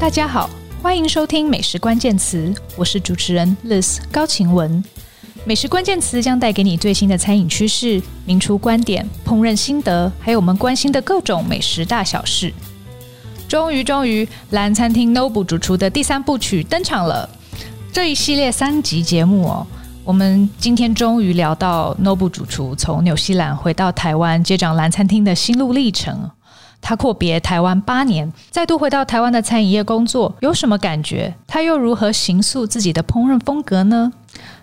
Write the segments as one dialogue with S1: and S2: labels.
S1: 大家好，欢迎收听《美食关键词》，我是主持人 Liz 高晴雯。美食关键词将带给你最新的餐饮趋势、名厨观点、烹饪心得，还有我们关心的各种美食大小事。终于，终于，蓝餐厅 Noble 主厨的第三部曲登场了。这一系列三集节目哦，我们今天终于聊到 Noble 主厨从纽西兰回到台湾接掌蓝餐厅的心路历程。他阔别台湾八年，再度回到台湾的餐饮业工作，有什么感觉？他又如何形塑自己的烹饪风格呢？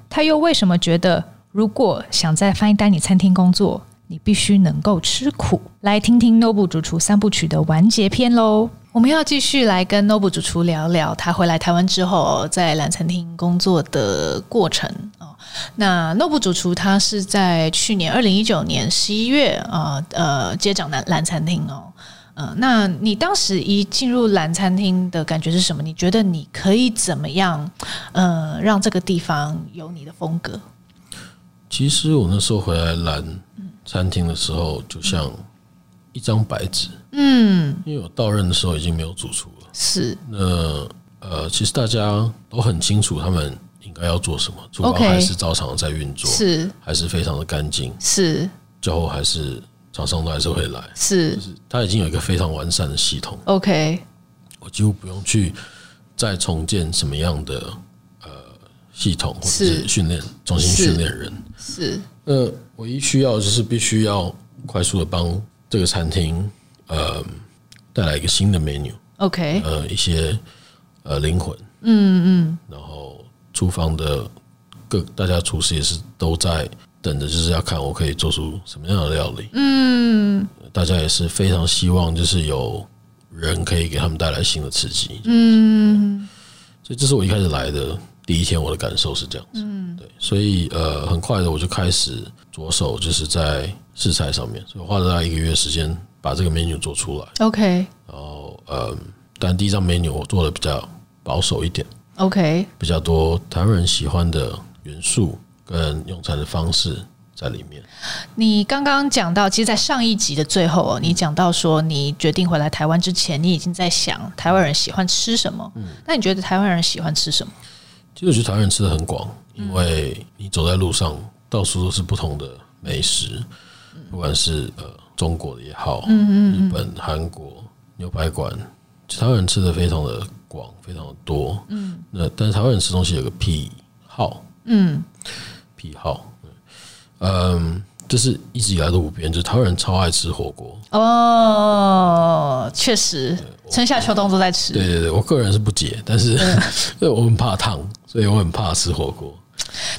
S1: 他又为什么觉得，如果想在 Fine Dining 餐厅工作，你必须能够吃苦？来听听 Noble 主厨三部曲的完结篇喽！我们要继续来跟 Noble 主厨聊聊他回来台湾之后在蓝餐厅工作的过程哦。那 Noble 主厨他是在去年二零一九年十一月啊呃接掌蓝蓝餐厅哦。嗯、那你当时一进入蓝餐厅的感觉是什么？你觉得你可以怎么样，呃，让这个地方有你的风格？
S2: 其实我那时候回来蓝餐厅的时候，就像一张白纸，嗯，因为我到任的时候已经没有主厨了，
S1: 是。
S2: 那呃，其实大家都很清楚他们应该要做什么，厨房还是照常在运作，
S1: 是，
S2: 还是非常的干净，
S1: 是，
S2: 最后还是。厂商都还是会来，
S1: 是，
S2: 就是他已经有一个非常完善的系统。
S1: OK，
S2: 我几乎不用去再重建什么样的呃系统或者是。训练，重新训练人。
S1: 是，
S2: 那，唯一需要就是必须要快速的帮这个餐厅呃带来一个新的 menu。
S1: OK，
S2: 呃，一些呃灵魂，
S1: 嗯嗯，
S2: 然后厨房的各大家厨师也是都在。等着就是要看我可以做出什么样的料理。嗯，大家也是非常希望，就是有人可以给他们带来新的刺激。嗯，所以这是我一开始来的第一天，我的感受是这样子。嗯，对，所以呃，很快的我就开始着手，就是在试菜上面，所以花了大概一个月时间把这个 menu 做出来。
S1: OK，
S2: 然后呃，但第一张 menu 我做的比较保守一点。
S1: OK，
S2: 比较多台湾人喜欢的元素。跟用餐的方式在里面。
S1: 你刚刚讲到，其实，在上一集的最后哦，你讲到说，你决定回来台湾之前，你已经在想台湾人喜欢吃什么。嗯，那你觉得台湾人喜欢吃什么？
S2: 其实我觉得台湾人吃的很广，因为你走在路上，到处都是不同的美食，不管是呃中国的也好，日本、韩国牛排馆，台湾人吃的非常的广，非常的多。嗯，那但是台湾人吃东西有个癖好，嗯。癖好，嗯，就是一直以来都不变，就是台湾人超爱吃火锅。
S1: 哦，确实，春夏秋冬都在吃。
S2: 对对对，我个人是不解，但是 因为我很怕烫，所以我很怕吃火锅。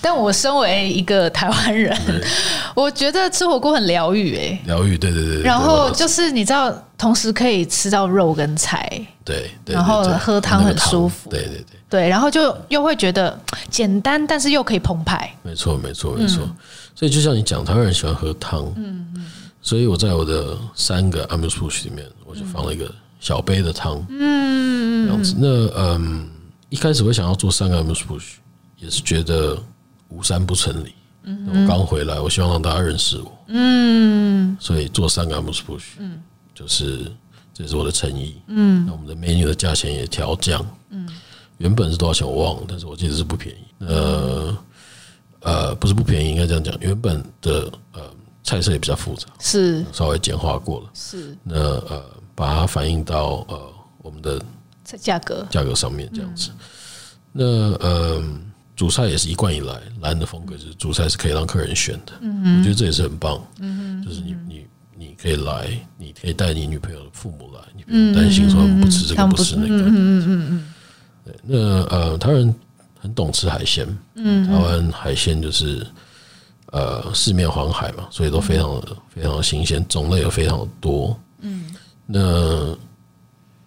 S1: 但我身为一个台湾人，我觉得吃火锅很疗愈，哎，
S2: 疗愈，对对对。
S1: 然后就是你知道，同时可以吃到肉跟菜，
S2: 对，
S1: 然后喝汤很舒服，
S2: 对对对。
S1: 对，然后就又会觉得简单，但是又可以澎湃。
S2: 没错，没错，没错。所以就像你讲，台湾人喜欢喝汤，嗯嗯。所以我在我的三个 amuse-bouche 里面，我就放了一个小杯的汤，嗯，这样子。那嗯，一开始我想要做三个 amuse-bouche，也是觉得无三不成礼。嗯，我刚回来，我希望让大家认识我，嗯。所以做三个 amuse-bouche，嗯，就是这是我的诚意，嗯。那我们的 menu 的价钱也调降，嗯。原本是多少钱我忘了，但是我记得是不便宜。呃呃，不是不便宜，应该这样讲。原本的呃菜色也比较复杂，
S1: 是
S2: 稍微简化过了。
S1: 是
S2: 那呃，把它反映到呃我们的
S1: 价格
S2: 价格上面这样子。那呃，主菜也是一贯以来蓝的风格，就是主菜是可以让客人选的。嗯，我觉得这也是很棒。嗯，就是你你你可以来，你可以带你女朋友的父母来，你不用担心说不吃这个不吃那个。嗯嗯嗯嗯。对，那呃，台湾人很懂吃海鲜，嗯，台湾海鲜就是呃四面环海嘛，所以都非常的非常的新鲜，种类也非常的多，嗯。那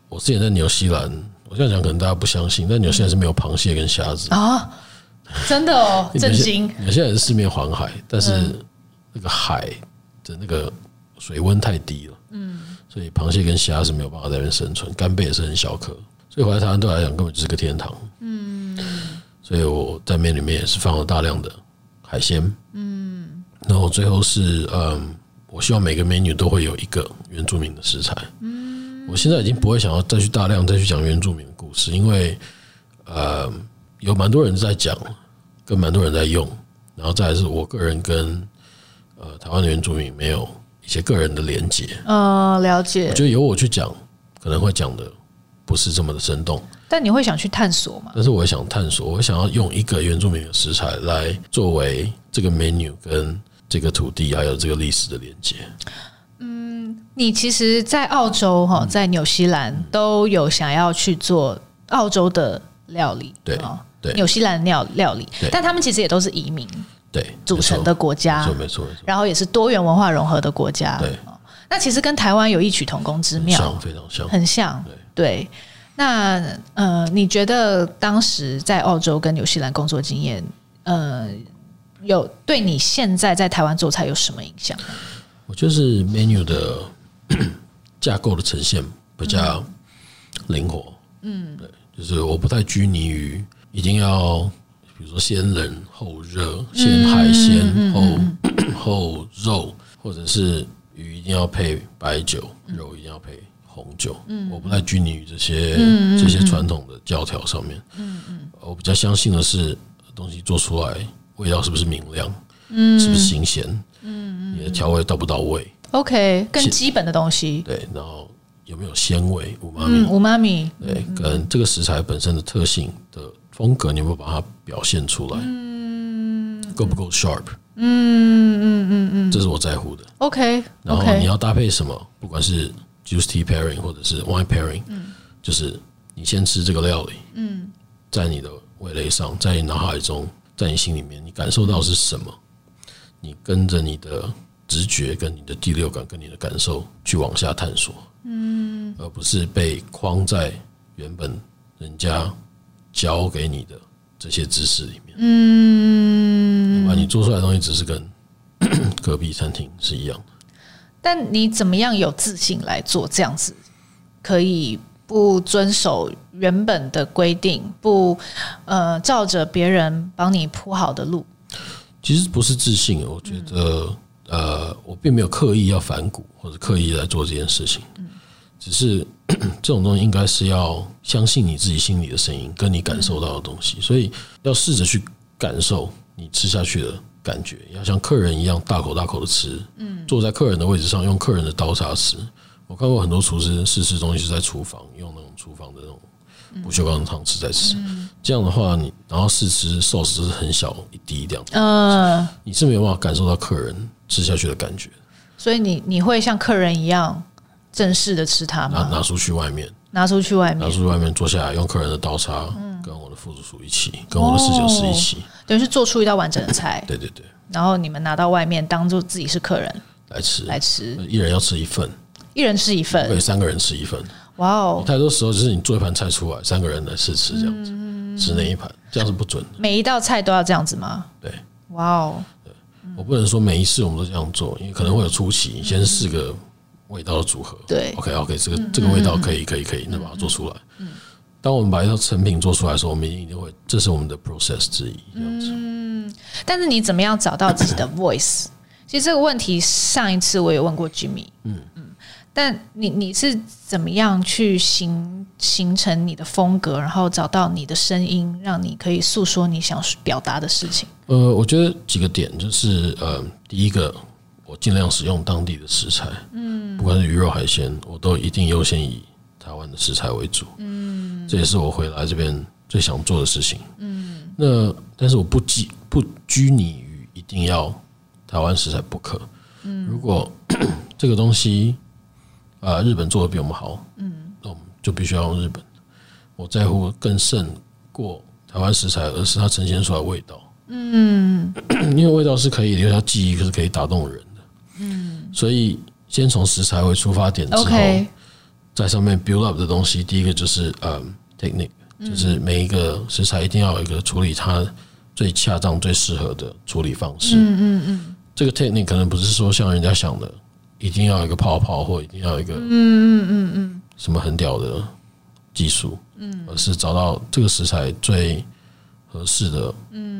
S2: 我之前在纽西兰，我这样讲可能大家不相信，但纽西兰是没有螃蟹跟虾子
S1: 啊，真的哦，震惊！
S2: 纽西兰是四面环海，但是那个海的那个水温太低了，嗯，所以螃蟹跟虾是没有办法在那边生存，干贝也是很小颗。所以回来台湾对我来讲根本就是个天堂。嗯，所以我在面里面也是放了大量的海鲜。嗯，然后最后是嗯，我希望每个美女都会有一个原住民的食材。嗯，我现在已经不会想要再去大量再去讲原住民的故故事，因为呃，有蛮多人在讲，跟蛮多人在用，然后再来是我个人跟呃台湾的原住民没有一些个人的连接。
S1: 嗯，了解。
S2: 我觉得由我去讲，可能会讲的不是这么的生动。
S1: 但你会想去探索吗？
S2: 但是我也想探索，我想要用一个原住民的食材来作为这个 menu 跟这个土地还有这个历史的连接。
S1: 嗯，你其实，在澳洲哈，在纽西兰都有想要去做澳洲的料理，
S2: 对啊
S1: 对，纽西兰料料理，但他们其实也都是移民
S2: 对
S1: 组成的国家，
S2: 没错没错，
S1: 然后也是多元文化融合的国家，
S2: 对。
S1: 那其实跟台湾有异曲同工之妙，
S2: 非常像，
S1: 很像，对。那呃，你觉得当时在澳洲跟纽西兰工作经验，呃，有对你现在在台湾做菜有什么影响？
S2: 我觉得是 menu 的 架构的呈现比较灵活，嗯，对，就是我不太拘泥于一定要，比如说先冷后热，先海鲜后后肉，或者是鱼一定要配白酒，肉一定要配。红酒，嗯，我不太拘泥于这些这些传统的教条上面，嗯嗯，我比较相信的是东西做出来味道是不是明亮，嗯，是不是新鲜，嗯，你的调味到不到位
S1: ？OK，更基本的东西，
S2: 对，然后有没有鲜味？五妈咪，
S1: 五妈咪，
S2: 对，跟这个食材本身的特性的风格，你有没有把它表现出来？嗯，够不够 sharp？嗯嗯嗯嗯，这是我在乎的。
S1: OK，
S2: 然后你要搭配什么？不管是 Juice tea pairing 或者是 wine pairing，嗯，就是你先吃这个料理，嗯，在你的味蕾上，在你脑海中，在你心里面，你感受到是什么？你跟着你的直觉、跟你的第六感、跟你的感受去往下探索，嗯，而不是被框在原本人家教给你的这些知识里面，嗯，把你做出来的东西只是跟 隔壁餐厅是一样的。
S1: 但你怎么样有自信来做这样子？可以不遵守原本的规定，不呃照着别人帮你铺好的路？
S2: 其实不是自信，我觉得呃，我并没有刻意要反骨或者刻意来做这件事情。只是 这种东西应该是要相信你自己心里的声音，跟你感受到的东西，所以要试着去感受你吃下去的。感觉要像客人一样大口大口的吃，嗯，坐在客人的位置上用客人的刀叉吃。我看过很多厨师试吃东西是在厨房用那种厨房的那种不锈钢的汤匙在吃，这样的话你然后试吃寿司是很小一滴这样，嗯，你是没有办法感受到客人吃下去的感觉。
S1: 所以你你会像客人一样正式的吃它吗？
S2: 拿拿出去外面，
S1: 拿出去外面，
S2: 拿出去外面坐下来用客人的刀叉。跟我的副主厨一起，跟我的侍酒师一起，
S1: 等于是做出一道完整的菜。
S2: 对对对。
S1: 然后你们拿到外面，当做自己是客人
S2: 来吃，
S1: 来吃。
S2: 一人要吃一份，
S1: 一人吃一份，
S2: 对，三个人吃一份。
S1: 哇哦！
S2: 太多时候就是你做一盘菜出来，三个人来试吃这样子，吃那一盘，这样是不准的。
S1: 每一道菜都要这样子吗？
S2: 对。
S1: 哇哦！
S2: 对，我不能说每一次我们都这样做，因为可能会有初期，先试个味道的组合。
S1: 对
S2: ，OK OK，这个这个味道可以可以可以，那把它做出来。嗯。当我们把一套成品做出来的时候，我们一定会，这是我们的 process 之一，这样子。
S1: 嗯，但是你怎么样找到自己的 voice？其实这个问题上一次我也问过 Jimmy。嗯嗯，但你你是怎么样去形形成你的风格，然后找到你的声音，让你可以诉说你想表达的事情？
S2: 呃，我觉得几个点就是，呃，第一个，我尽量使用当地的食材，嗯，不管是鱼肉海鲜，我都一定优先以台湾的食材为主，嗯，这也是我回来这边最想做的事情，嗯，那但是我不拘不拘泥于一定要台湾食材不可，嗯，如果 这个东西啊日本做的比我们好，嗯，那我们就必须要用日本。我在乎更胜过台湾食材，而是它呈现出来的味道，嗯，因为味道是可以留下记忆，可是可以打动人的，嗯，所以先从食材为出发点之后。在上面 build up 的东西，第一个就是呃、um, technique，就是每一个食材一定要有一个处理它最恰当、最适合的处理方式。嗯嗯嗯。这个 technique 可能不是说像人家想的，一定要有一个泡泡，或一定要有一个嗯嗯嗯嗯。什么很屌的技术，嗯，而是找到这个食材最合适的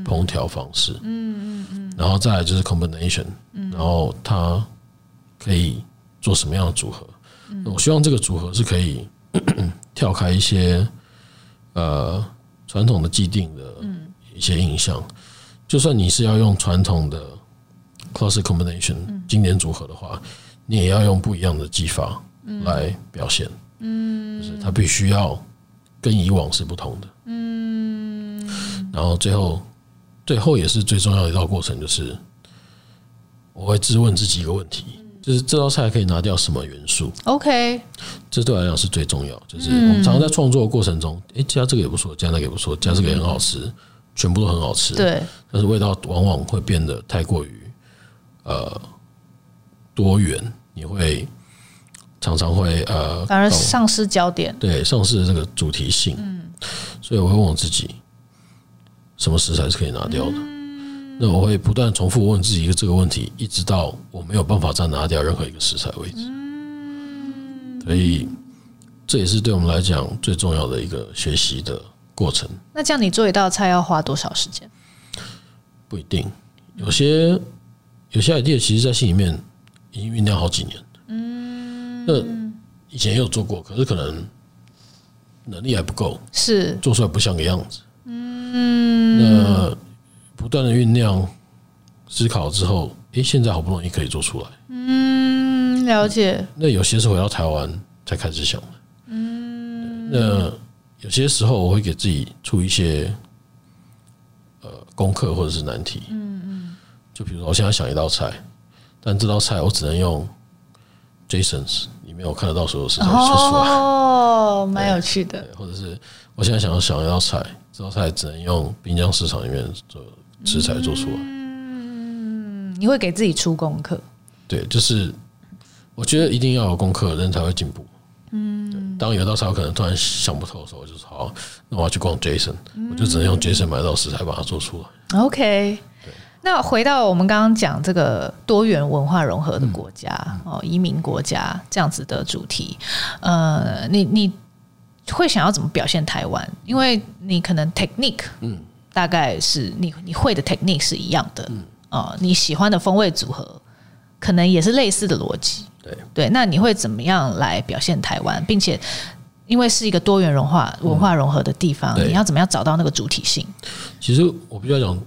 S2: 烹调方式。嗯嗯嗯。然后再来就是 combination，然后它可以做什么样的组合？我希望这个组合是可以 跳开一些呃传统的既定的一些印象，就算你是要用传统的 classic combination 经典组合的话，你也要用不一样的技法来表现，嗯，就是它必须要跟以往是不同的，嗯，然后最后最后也是最重要的一道过程，就是我会质问自己一个问题。就是这道菜可以拿掉什么元素
S1: ？OK，
S2: 这对我来讲是最重要。就是我们常常在创作的过程中，哎，加这个也不错，加那个也不错，加这个也很好吃，全部都很好吃。
S1: 对，
S2: 但是味道往往会变得太过于呃多元，你会常常会呃
S1: 反而丧失焦点，
S2: 对，丧失这个主题性。嗯，所以我会问我自己，什么食材是可以拿掉的？那我会不断重复问自己一个这个问题，一直到我没有办法再拿掉任何一个食材为止。嗯所以这也是对我们来讲最重要的一个学习的过程。
S1: 那这样你做一道菜要花多少时间？
S2: 不一定，有些有些 idea 其实在心里面已经酝酿好几年。嗯，那以前也有做过，可是可能能力还不够，
S1: 是
S2: 做出来不像个样子。嗯，那。不断的酝酿、思考之后，诶，现在好不容易可以做出来。
S1: 嗯，了解。
S2: 那有些是回到台湾才开始想的。嗯，那有些时候我会给自己出一些呃功课或者是难题。嗯嗯。就比如说，我现在想一道菜，但这道菜我只能用 Jason's 里面我看得到所有食材做出来。
S1: 哦，蛮有趣的。
S2: 或者是我现在想要想一道菜，这道菜只能用滨江市场里面做。食材做出来，
S1: 嗯，你会给自己出功课？
S2: 对，就是我觉得一定要有功课，人才会进步。嗯，当有道菜我可能突然想不透的时候，我就说好，那我要去逛 Jason，我就只能用 Jason 买到食材把它做出来。
S1: OK，那回到我们刚刚讲这个多元文化融合的国家哦，移民国家这样子的主题，呃，你你会想要怎么表现台湾？因为你可能 technique，嗯。大概是你你会的 technique 是一样的，嗯，哦，你喜欢的风味组合可能也是类似的逻辑，
S2: 对
S1: 对。那你会怎么样来表现台湾，并且因为是一个多元文化文化融合的地方，你要怎么样找到那个主体性？
S2: 其实我比较讲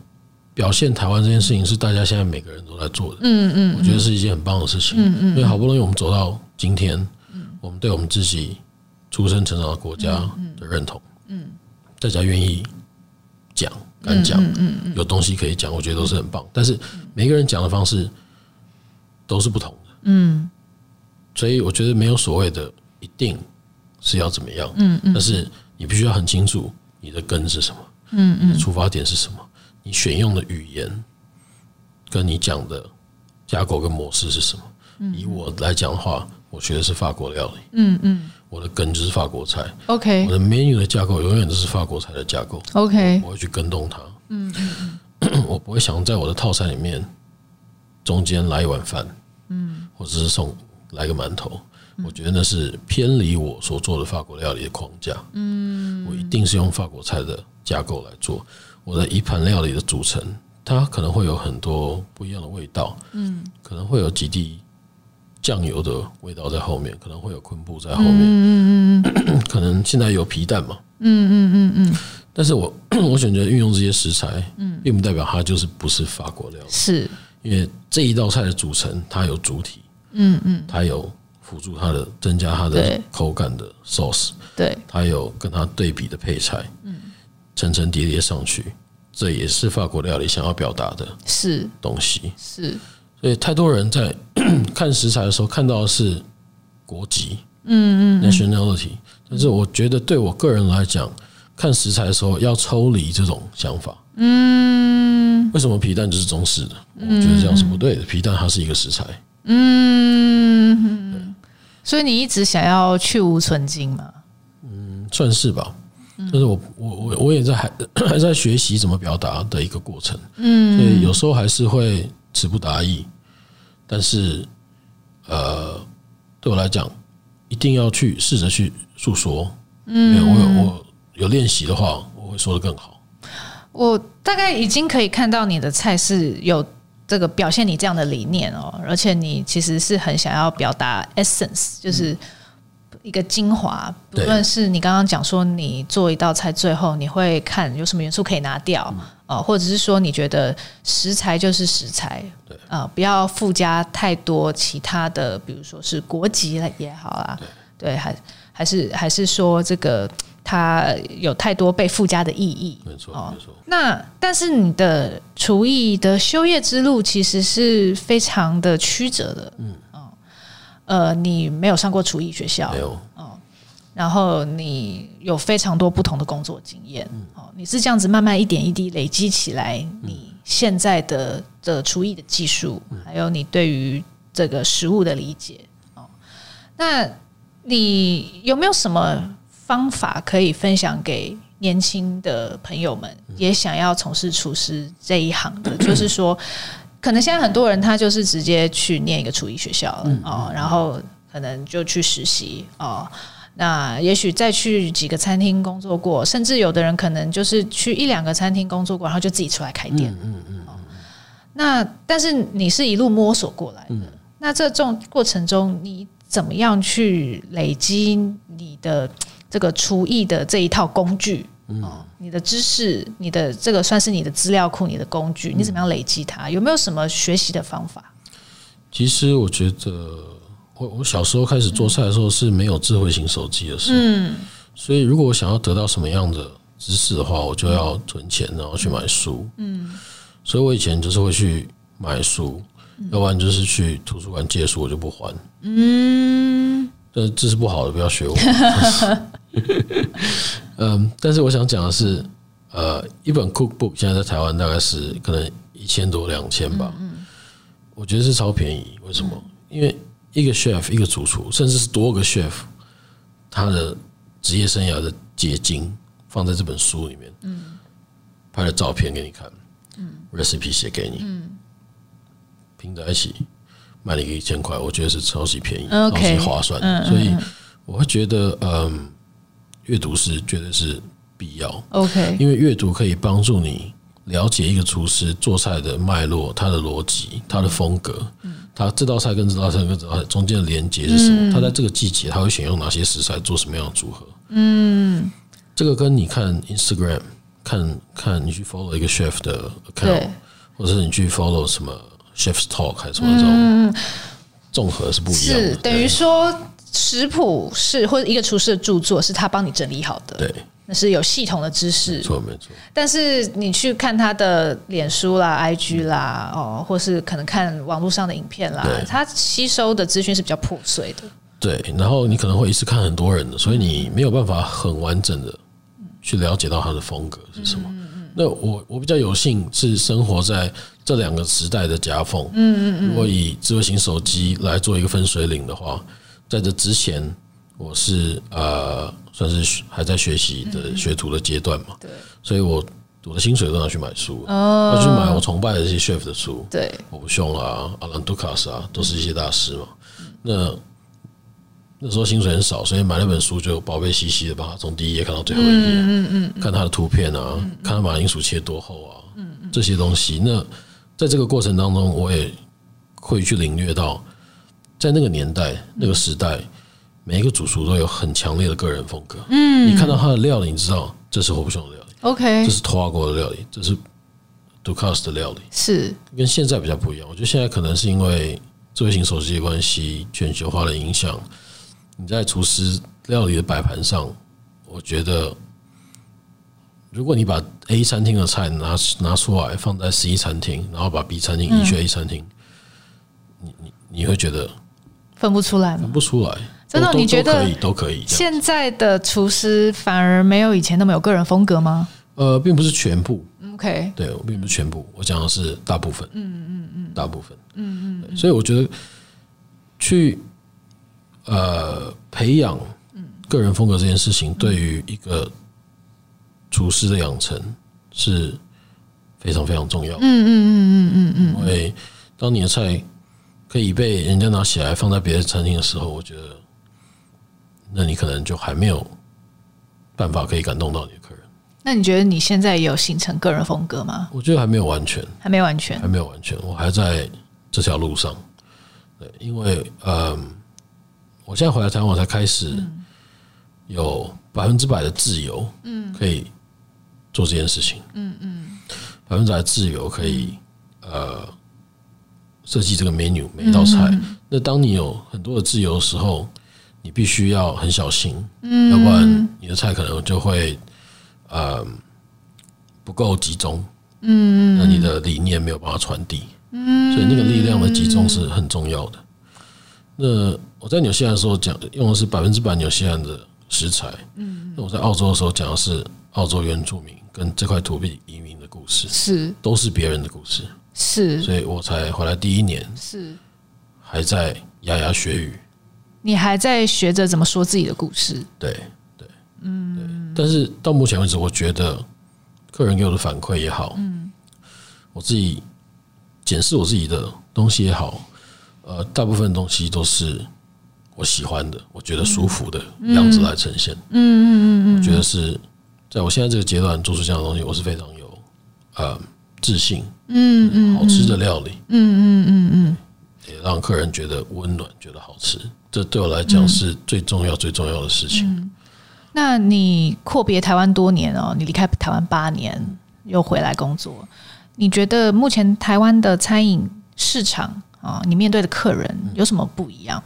S2: 表现台湾这件事情是大家现在每个人都在做的，嗯嗯，我觉得是一件很棒的事情，嗯嗯，因为好不容易我们走到今天，嗯，我们对我们自己出生成长的国家的认同，嗯，大家愿意。讲敢讲，嗯有东西可以讲，我觉得都是很棒。但是每个人讲的方式都是不同的，嗯，所以我觉得没有所谓的一定是要怎么样，嗯嗯。但是你必须要很清楚你的根是什么，嗯嗯，出发点是什么，你选用的语言跟你讲的架构跟模式是什么。以我来讲的话，我学的是法国料理，嗯嗯。我的根就是法国菜，OK。我的 menu 的架构永远都是法国菜的架构，OK。我会去跟动它，嗯嗯，我不会想在我的套餐里面中间来一碗饭，嗯，或者是送来个馒头，我觉得那是偏离我所做的法国料理的框架，嗯，我一定是用法国菜的架构来做我的一盘料理的组成，它可能会有很多不一样的味道，嗯，可能会有几滴。酱油的味道在后面，可能会有昆布在后面，嗯嗯嗯，可能现在有皮蛋嘛，嗯嗯嗯嗯，但是我 我选择运用这些食材，嗯，并不代表它就是不是法国料理，
S1: 是。
S2: 因为这一道菜的组成，它有主体，嗯嗯，它有辅助它的增加它的口感的 sauce，对，它有跟它对比的配菜，嗯，层层叠叠上去，这也是法国料理想要表达的，是东西，是。所以太多人在 看食材的时候看到的是国籍，嗯嗯，nationality。但是我觉得对我个人来讲，看食材的时候要抽离这种想法。嗯，为什么皮蛋就是中式的？我觉得这样是不对的。皮蛋它是一个食材。
S1: 嗯，所以你一直想要去无存菁嘛？
S2: 嗯，算是吧。就是我我我我也在还 还在学习怎么表达的一个过程。嗯，所以有时候还是会。词不达意，但是，呃，对我来讲，一定要去试着去诉说。嗯，我有我有练习的话，我会说的更好。
S1: 我大概已经可以看到你的菜是有这个表现你这样的理念哦，而且你其实是很想要表达 essence，就是一个精华，不论是你刚刚讲说你做一道菜，最后你会看有什么元素可以拿掉啊、嗯，或者是说你觉得食材就是食材，对。啊、呃，不要附加太多其他的，比如说是国籍了也好啊，对，还还是还是说这个它有太多被附加的意义，
S2: 没错，没错。
S1: 那但是你的厨艺的修业之路其实是非常的曲折的，嗯。呃，你没有上过厨艺学校，没有，哦，然后你有非常多不同的工作经验，嗯，哦，你是这样子慢慢一点一滴累积起来，你现在的的厨艺的技术，还有你对于这个食物的理解，哦，那你有没有什么方法可以分享给年轻的朋友们，也想要从事厨师这一行的？就是说。可能现在很多人他就是直接去念一个厨艺学校了哦，然后可能就去实习哦。那也许再去几个餐厅工作过，甚至有的人可能就是去一两个餐厅工作过，然后就自己出来开店。嗯嗯嗯。那但是你是一路摸索过来的，那这种过程中你怎么样去累积你的这个厨艺的这一套工具？哦，你的知识，你的这个算是你的资料库，你的工具，你怎么样累积它？有没有什么学习的方法？
S2: 其实我觉得，我我小时候开始做菜的时候是没有智慧型手机的时候，嗯，所以如果我想要得到什么样的知识的话，我就要存钱，然后去买书，嗯，所以我以前就是会去买书，要不然就是去图书馆借书，我就不还，嗯，这这是不好的，不要学我。嗯，但是我想讲的是，呃，一本 cookbook 现在在台湾大概是可能一千多两千吧，嗯，我觉得是超便宜。为什么？因为一个 chef 一个主厨，甚至是多个 chef，他的职业生涯的结晶放在这本书里面，嗯，拍了照片给你看，嗯，recipe 写给你，嗯，拼在一起卖了一个一千块，我觉得是超级便宜，超级划算，所以我会觉得，嗯。阅读是绝对是必要，OK，因为阅读可以帮助你了解一个厨师做菜的脉络、他的逻辑、他的风格，他这道菜跟这道菜跟这道菜中间的连接是什么？他在这个季节他会选用哪些食材做什么样的组合？嗯，这个跟你看 Instagram 看看你去 follow 一个 chef 的 account，或者是你去 follow 什么 chef's talk 还是什么这种综合是不一样的，
S1: 是等于说。食谱是或者一个厨师的著作，是他帮你整理好的，
S2: 对，
S1: 那是有系统的知识，
S2: 没错没错。
S1: 但是你去看他的脸书啦、IG 啦，哦，或是可能看网络上的影片啦，他吸收的资讯是比较破碎的。
S2: 对，然后你可能会一次看很多人的，所以你没有办法很完整的去了解到他的风格是什么。那我我比较有幸是生活在这两个时代的夹缝，嗯嗯嗯。如果以智慧型手机来做一个分水岭的话。在这之前，我是呃，算是还在学习的学徒的阶段嘛，对，所以我我的薪水都拿去买书，要去买我崇拜的这些 chef 的书，对，我不凶啊，阿兰杜卡斯啊，都是一些大师嘛。那那时候薪水很少，所以买那本书就宝贝兮兮的把它从第一页看到最后一页，嗯嗯，看他的图片啊，看它马铃薯切多厚啊，嗯嗯，这些东西。那在这个过程当中，我也会去领略到。在那个年代、那个时代，每一个主厨都有很强烈的个人风格。嗯，你看到他的料理，你知道这是火不熊的料理。OK，这是拖拉锅的料理，这是杜卡斯的料理。是跟现在比较不一样。我觉得现在可能是因为智慧型手机的关系、全球化的影响，你在厨师料理的摆盘上，我觉得如果你把 A 餐厅的菜拿拿出来放在 C 餐厅，然后把 B 餐厅移去 A 餐厅，你你你会觉得。
S1: 分不出来吗？
S2: 分不出来，
S1: 真的？你觉得
S2: 都可以？
S1: 现在的厨师反而没有以前那么有个人风格吗？
S2: 呃，并不是全部。
S1: OK，
S2: 对，我并不是全部，我讲的是大部分。嗯嗯嗯，大部分。嗯嗯，所以我觉得去呃培养个人风格这件事情，对于一个厨师的养成是非常非常重要。嗯嗯嗯嗯嗯嗯，因为当你的菜。可以被人家拿起来放在别的餐厅的时候，我觉得，那你可能就还没有办法可以感动到你的客人。
S1: 那你觉得你现在有形成个人风格吗？
S2: 我觉得还没有完全，
S1: 还没完全，
S2: 还没有完全，我还在这条路上。对，因为嗯，我我现在回来台湾，我才开始有百分之百的自由，嗯，可以做这件事情，嗯嗯，百分之百的自由可以呃设计这个 menu 每一道菜。那当你有很多的自由的时候，你必须要很小心，嗯，要不然你的菜可能就会呃不够集中，嗯，那你的理念没有办法传递，嗯，所以那个力量的集中是很重要的。那我在纽西兰的时候讲用的是百分之百纽西兰的食材，嗯，那我在澳洲的时候讲的是澳洲原住民跟这块土地移民的故事，
S1: 是。
S2: 都是别人的故事，
S1: 是，
S2: 所以我才回来第一年
S1: 是。
S2: 还在牙牙学语。
S1: 你还在学着怎么说自己的故事？
S2: 对对，嗯，但是到目前为止，我觉得客人给我的反馈也好，嗯，我自己检视我自己的东西也好，呃，大部分东西都是我喜欢的，我觉得舒服的样子来呈现。嗯嗯嗯嗯，我觉得是在我现在这个阶段做出这样的东西，我是非常有呃自信。嗯嗯，好吃的料理。嗯嗯嗯嗯，也让客人觉得温暖，觉得好吃。这对我来讲是最重要、最重要的事情。
S1: 那你阔别台湾多年哦，你离开台湾八年，又回来工作，你觉得目前台湾的餐饮市场啊，你面对的客人有什么不一样？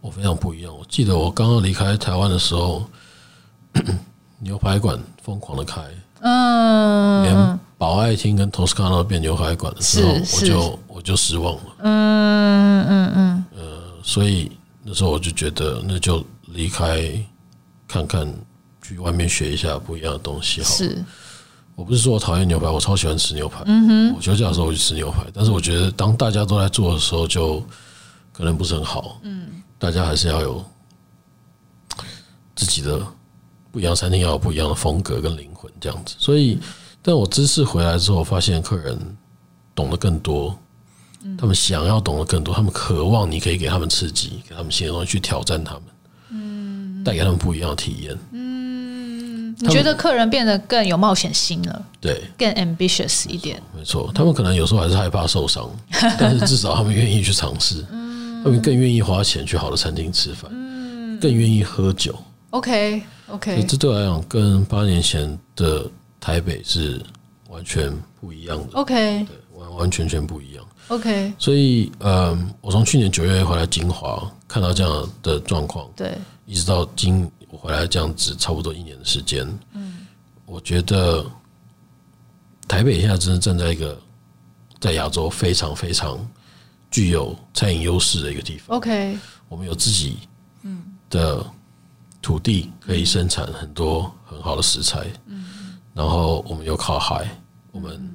S2: 我非常不一样。我记得我刚刚离开台湾的时候，牛排馆疯狂的开，嗯，连宝爱厅跟托斯卡纳变牛排馆的时候，我就我就失望了。嗯嗯嗯，呃，所以。那时候我就觉得，那就离开，看看，去外面学一下不一样的东西好。是，我不是说我讨厌牛排，我超喜欢吃牛排。嗯哼，我休假的时候我就吃牛排，但是我觉得当大家都在做的时候，就可能不是很好。嗯，大家还是要有自己的不一样，餐厅要有不一样的风格跟灵魂这样子。所以，但我这次回来之后，发现客人懂得更多。他们想要懂得更多，他们渴望你可以给他们刺激，给他们新的东西去挑战他们，嗯，带给他们不一样的体验，
S1: 嗯，你觉得客人变得更有冒险心了？
S2: 对，
S1: 更 ambitious 一点，
S2: 没错，他们可能有时候还是害怕受伤，但是至少他们愿意去尝试，他们更愿意花钱去好的餐厅吃饭，嗯，更愿意喝酒。
S1: OK OK，
S2: 这对我来讲跟八年前的台北是完全不一样的。
S1: OK，
S2: 对，完完全全不一样。
S1: OK，
S2: 所以，嗯，我从去年九月回来金华，看到这样的状况，
S1: 对，
S2: 一直到今我回来这样子，差不多一年的时间，嗯，我觉得台北现在真的站在一个在亚洲非常非常具有餐饮优势的一个地方。
S1: OK，
S2: 我们有自己嗯。的土地可以生产很多很好的食材，嗯，然后我们又靠海，我们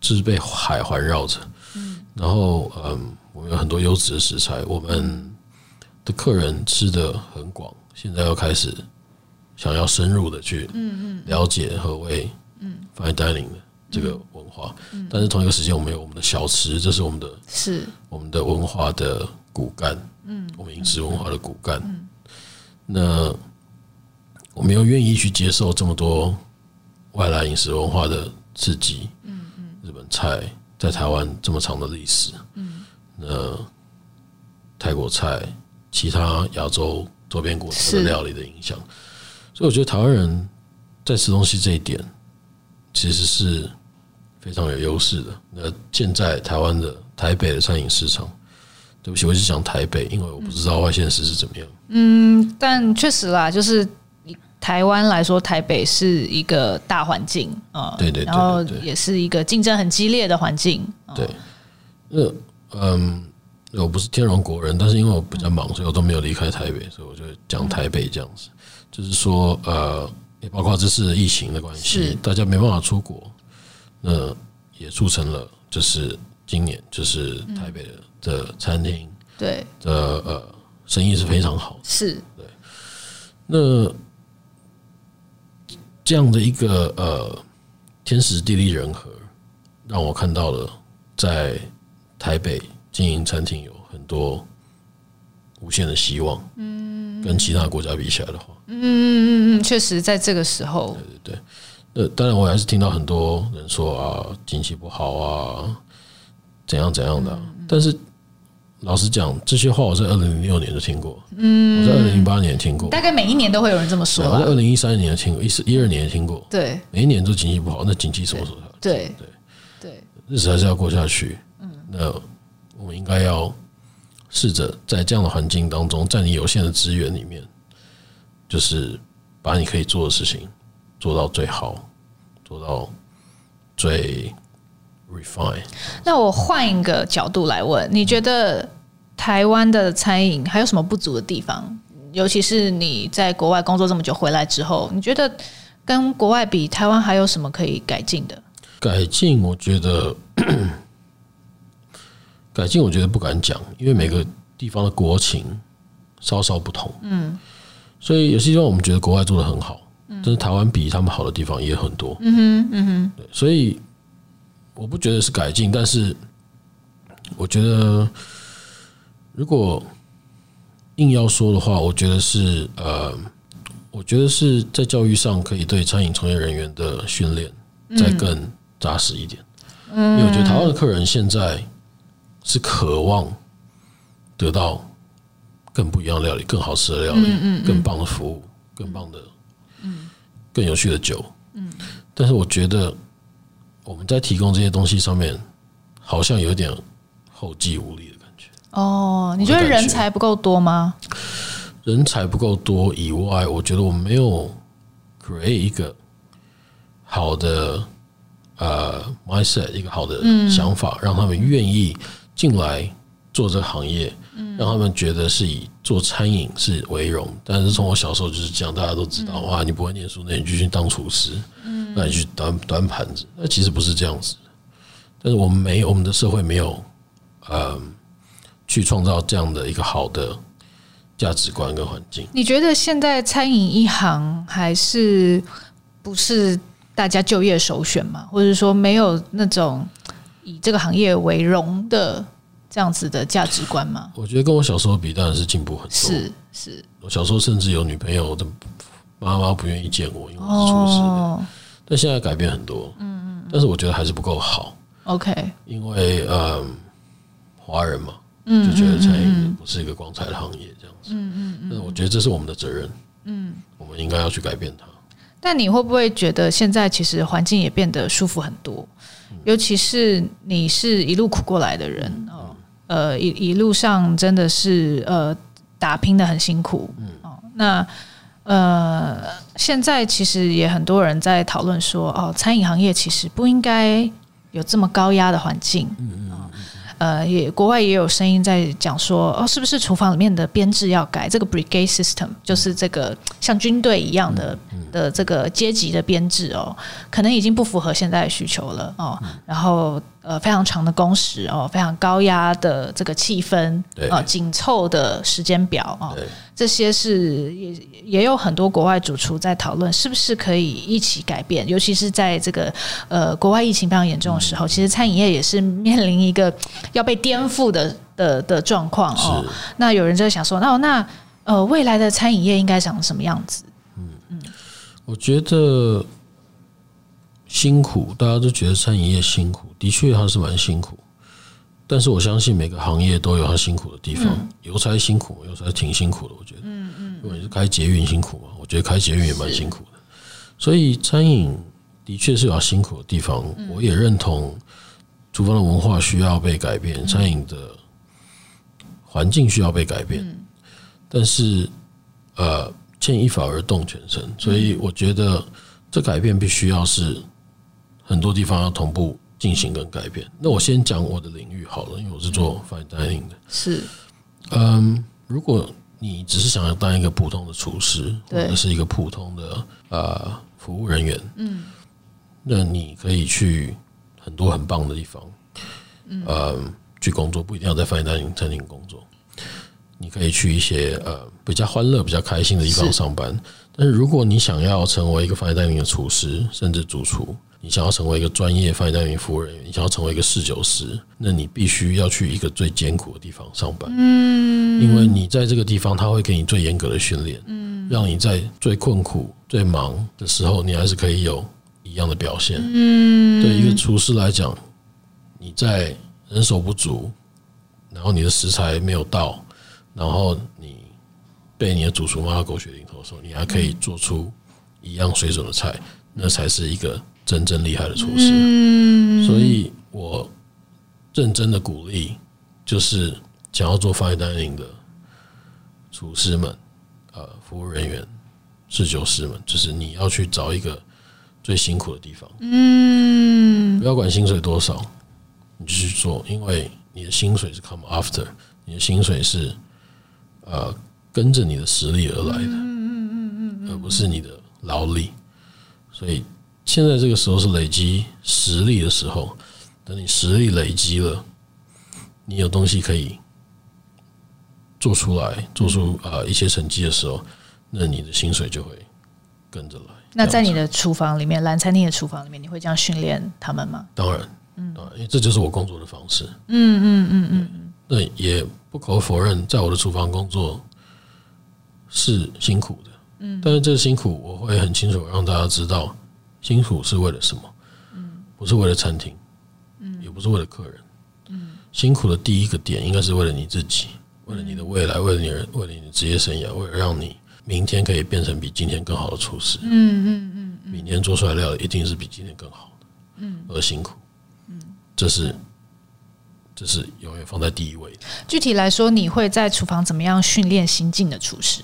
S2: 就。是被海环绕着，嗯然后嗯，我们有很多优质的食材，我们的客人吃的很广，现在又开始想要深入的去嗯嗯了解何谓 fine dining 的这个文化，但是同一个时间，我们有我们的小吃，这是我们的，是。我们的文化的骨干，嗯，我们饮食文化的骨干，那我们又愿意去接受这么多外来饮食文化的刺激。嗯日本菜在台湾这么长的历史，嗯，那泰国菜、其他亚洲周边国家的料理的影响，所以我觉得台湾人在吃东西这一点其实是非常有优势的。那现在台湾的台北的餐饮市场，对不起，我是讲台北，因为我不知道外县市是怎么样。
S1: 嗯，但确实啦，就是。台湾来说，台北是一个大环境啊，
S2: 对对，对，
S1: 然后也是一个竞争很激烈的环境。
S2: 对，那嗯，我不是天龙国人，但是因为我比较忙，所以我都没有离开台北，所以我就讲台北这样子。就是说，呃，也包括这次疫情的关系，大家没办法出国，那也促成了，就是今年就是台北的的餐厅对的呃生意是非常好的，
S1: 是
S2: 对，那。这样的一个呃天时地利人和，让我看到了在台北经营餐厅有很多无限的希望。嗯，跟其他国家比起来的话，
S1: 嗯嗯嗯，确实在这个时候，
S2: 对对对。呃，当然我还是听到很多人说啊，经济不好啊，怎样怎样的。但是老实讲，这些话我在二零零六年就听过，嗯，我在二零零八年听过，
S1: 大概每一年都会有人这么说。
S2: 我在二零一三年听过，一四一二年也听过，
S1: 对，
S2: 每一年都经济不好，那经济什么时候？
S1: 对对
S2: 对，日子还是要过下去。嗯，那我们应该要试着在这样的环境当中，在你有限的资源里面，就是把你可以做的事情做到最好，做到最。refine。
S1: 那我换一个角度来问，你觉得台湾的餐饮还有什么不足的地方？尤其是你在国外工作这么久回来之后，你觉得跟国外比，台湾还有什么可以改进的？
S2: 改进，我觉得 改进，我觉得不敢讲，因为每个地方的国情稍稍不同。嗯，所以有些地方我们觉得国外做的很好，但是台湾比他们好的地方也很多。嗯哼，嗯哼，对，所以。我不觉得是改进，但是我觉得如果硬要说的话，我觉得是呃，我觉得是在教育上可以对餐饮从业人员的训练再更扎实一点。因为我觉得台湾的客人现在是渴望得到更不一样的料理、更好吃的料理、更棒的服务、更棒的、更有趣的酒。但是我觉得。我们在提供这些东西上面，好像有点后继无力的感觉。
S1: 哦，你觉得人才不够多吗？
S2: 人才不够多以外，我觉得我们没有 create 一个好的呃 mindset，一个好的想法，让他们愿意进来做这个行业，让他们觉得是以做餐饮是为荣。但是从我小时候就是这样，大家都知道，哇，你不会念书，那你就去当厨师。那你去端端盘子，那其实不是这样子。但是我们没有，我们的社会没有，呃，去创造这样的一个好的价值观跟环境。
S1: 你觉得现在餐饮一行还是不是大家就业首选吗？或者说没有那种以这个行业为荣的这样子的价值观吗？
S2: 我觉得跟我小时候比，当然是进步很多。
S1: 是是，
S2: 我小时候甚至有女朋友的妈妈不愿意见我，因为我是厨师。哦但现在改变很多，嗯嗯，但是我觉得还是不够好。OK，因为呃，华人嘛，就觉得餐饮不是一个光彩的行业，这样子，嗯嗯嗯。那我觉得这是我们的责任，嗯，我们应该要去改变它。
S1: 但你会不会觉得现在其实环境也变得舒服很多？尤其是你是一路苦过来的人哦，呃，一一路上真的是呃打拼的很辛苦，嗯哦，那。呃，现在其实也很多人在讨论说，哦，餐饮行业其实不应该有这么高压的环境。嗯嗯。呃，也国外也有声音在讲说，哦，是不是厨房里面的编制要改？这个 brigade system 就是这个像军队一样的的这个阶级的编制哦，可能已经不符合现在的需求了哦。然后呃，非常长的工时哦，非常高压的这个气氛啊，紧凑的时间表哦，这些是也也有很多国外主厨在讨论，是不是可以一起改变？尤其是在这个呃国外疫情非常严重的时候，其实餐饮业也是面临一个。要被颠覆的 的的状况哦，那有人就想说，那那呃，未来的餐饮业应该长什么样子？嗯嗯，
S2: 我觉得辛苦，大家都觉得餐饮业辛苦，的确还是蛮辛苦。但是我相信每个行业都有它辛苦的地方，邮差辛苦，邮差挺辛苦的，我觉得。嗯嗯，因为是开捷运辛苦嘛，我觉得开捷运也蛮辛苦的。所以餐饮的确是有辛苦的地方，我也认同。厨房的文化需要被改变，餐饮的环境需要被改变，但是呃，牵一发而动全身，所以我觉得这改变必须要是很多地方要同步进行跟改变。那我先讲我的领域好了，因为我是做 fine dining 的。是，嗯，如果你只是想要当一个普通的厨师，或者是一个普通的呃服务人员，嗯，那你可以去。很多很棒的地方，呃，去工作不一定要在 fine dining 餐厅工作，你可以去一些呃比较欢乐、比较开心的地方上班。但是如果你想要成为一个 fine dining 的厨师，甚至主厨，你想要成为一个专业 fine dining 服务人员，你想要成为一个侍酒师，那你必须要去一个最艰苦的地方上班。嗯，因为你在这个地方，他会给你最严格的训练，嗯，让你在最困苦、最忙的时候，你还是可以有。一样的表现，嗯，对一个厨师来讲，你在人手不足，然后你的食材没有到，然后你被你的主厨骂到狗血淋头的时候，你还可以做出一样水准的菜，那才是一个真正厉害的厨师。所以我认真的鼓励，就是想要做 fine dining 的厨师们，呃，服务人员、侍酒师们，就是你要去找一个最辛苦的地方，嗯，不要管薪水多少，你就去做，因为你的薪水是 come after，你的薪水是呃跟着你的实力而来的，嗯嗯嗯嗯，而不是你的劳力，所以现在这个时候是累积实力的时候，等你实力累积了，你有东西可以。做出来，做出啊一些成绩的时候，那你的薪水就会跟着来。
S1: 那在你的厨房里面，蓝餐厅的厨房里面，你会这样训练他们吗？
S2: 当然，嗯，因为这就是我工作的方式。
S1: 嗯嗯嗯嗯嗯。
S2: 那也不可否认，在我的厨房工作是辛苦的。嗯，但是这个辛苦，我会很清楚让大家知道，辛苦是为了什么？嗯，不是为了餐厅，嗯，也不是为了客人。嗯，辛苦的第一个点，应该是为了你自己。为了你的未来，为了你，为了你的职业生涯，为了让你明天可以变成比今天更好的厨师，嗯嗯嗯，明天做出来的料一定是比今天更好的，嗯，而辛苦，嗯，这是这是永远放在第一位的。
S1: 具体来说，你会在厨房怎么样训练新进的厨师？